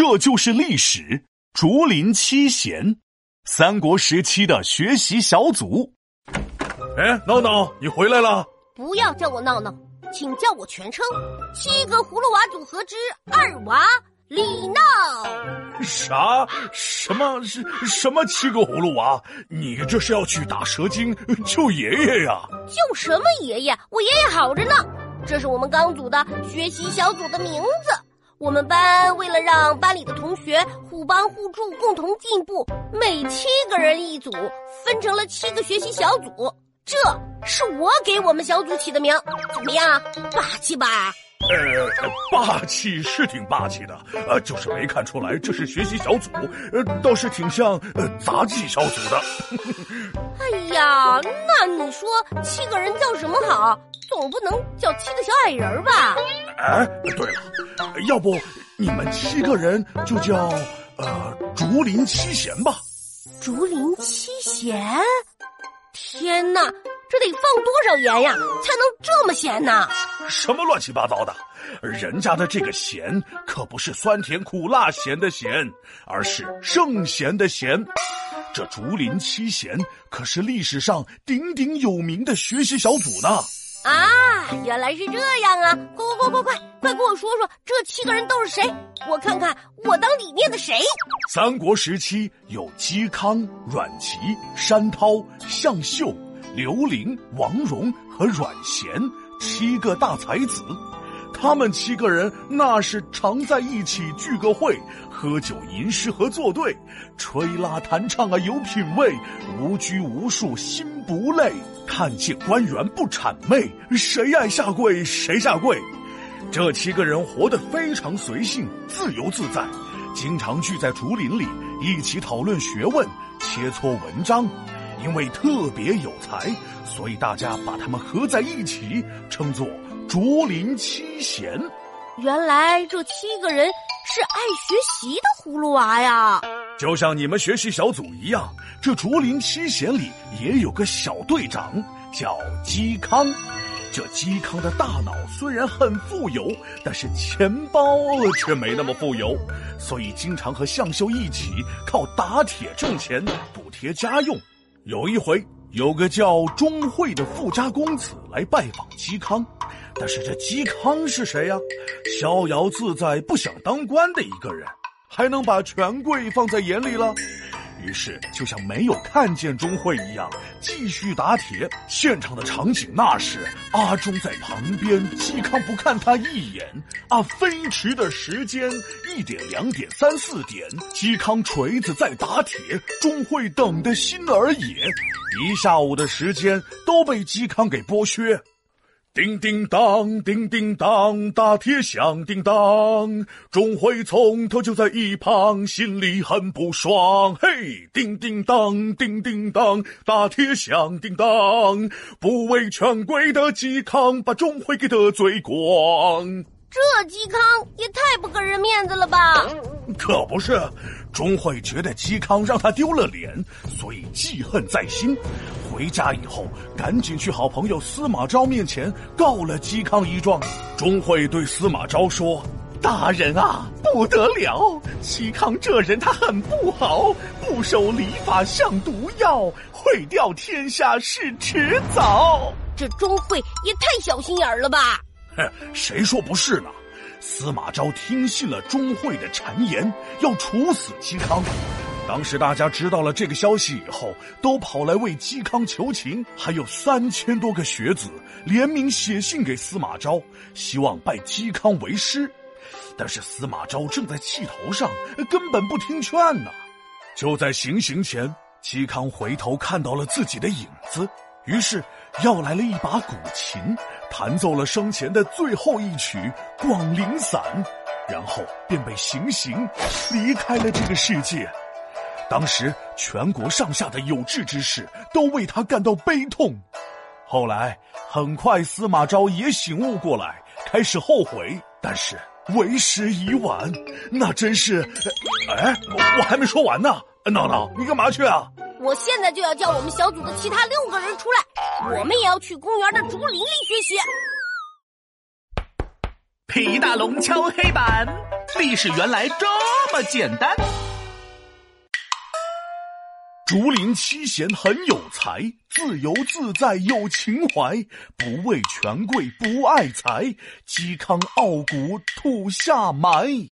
这就是历史。竹林七贤，三国时期的学习小组。哎，闹闹，你回来了？不要叫我闹闹，请叫我全称：七个葫芦娃组合之二娃李闹。啥？什么是什么七个葫芦娃？你这是要去打蛇精救爷爷呀？救什么爷爷？我爷爷好着呢。这是我们刚组的学习小组的名字。我们班为了让班里的同学互帮互助、共同进步，每七个人一组，分成了七个学习小组。这是我给我们小组起的名，怎么样？霸气吧？呃，霸气是挺霸气的，呃，就是没看出来这是学习小组，呃，倒是挺像呃杂技小组的。哎呀，那你说七个人叫什么好？总不能叫七个小矮人吧？哎，对了，要不你们七个人就叫呃竹林七贤吧？竹林七贤？天哪，这得放多少盐呀，才能这么咸呢？什么乱七八糟的？人家的这个咸可不是酸甜苦辣咸的咸，而是圣贤的贤。这竹林七贤可是历史上鼎鼎有名的学习小组呢。啊，原来是这样啊！快快快快快，快跟我说说这七个人都是谁？我看看我当里面的谁。三国时期有嵇康、阮籍、山涛、向秀、刘伶、王戎和阮咸七个大才子。他们七个人那是常在一起聚个会，喝酒吟诗和作对，吹拉弹唱啊有品味，无拘无束心不累，看见官员不谄媚，谁爱下跪谁下跪。这七个人活得非常随性自由自在，经常聚在竹林里一起讨论学问、切磋文章。因为特别有才，所以大家把他们合在一起，称作。竹林七贤，原来这七个人是爱学习的葫芦娃呀！就像你们学习小组一样，这竹林七贤里也有个小队长，叫嵇康。这嵇康的大脑虽然很富有，但是钱包却没那么富有，所以经常和向秀一起靠打铁挣钱补贴家用。有一回，有个叫钟会的富家公子来拜访嵇康。但是这嵇康是谁呀？逍遥自在、不想当官的一个人，还能把权贵放在眼里了？于是就像没有看见钟会一样，继续打铁。现场的场景那是阿忠在旁边，嵇康不看他一眼。啊，飞驰的时间一点、两点、三四点，嵇康锤子在打铁，钟会等的心儿也。一下午的时间都被嵇康给剥削。叮叮当，叮叮当，打铁响叮当。钟会从头就在一旁，心里很不爽。嘿，叮叮当，叮叮当，打铁响叮当。不畏权贵的嵇康，把钟会给得罪光。这嵇康也太不给人面子了吧？可不是，钟会觉得嵇康让他丢了脸，所以记恨在心。回家以后，赶紧去好朋友司马昭面前告了嵇康一状。钟会对司马昭说：“大人啊，不得了！嵇康这人他很不好，不守礼法像毒药，毁掉天下是迟早。这钟会也太小心眼了吧？”哼，谁说不是呢？司马昭听信了钟会的谗言，要处死嵇康。当时大家知道了这个消息以后，都跑来为嵇康求情，还有三千多个学子联名写信给司马昭，希望拜嵇康为师。但是司马昭正在气头上，根本不听劝呢。就在行刑前，嵇康回头看到了自己的影子，于是要来了一把古琴，弹奏了生前的最后一曲《广陵散》，然后便被行刑，离开了这个世界。当时全国上下的有志之士都为他感到悲痛，后来很快司马昭也醒悟过来，开始后悔，但是为时已晚，那真是……哎，我还没说完呢，闹闹，你干嘛去啊？我现在就要叫我们小组的其他六个人出来，我们也要去公园的竹林里学习。皮大龙敲黑板，历史原来这么简单。竹林七贤很有才，自由自在有情怀，不畏权贵不爱财，嵇康傲骨土下埋。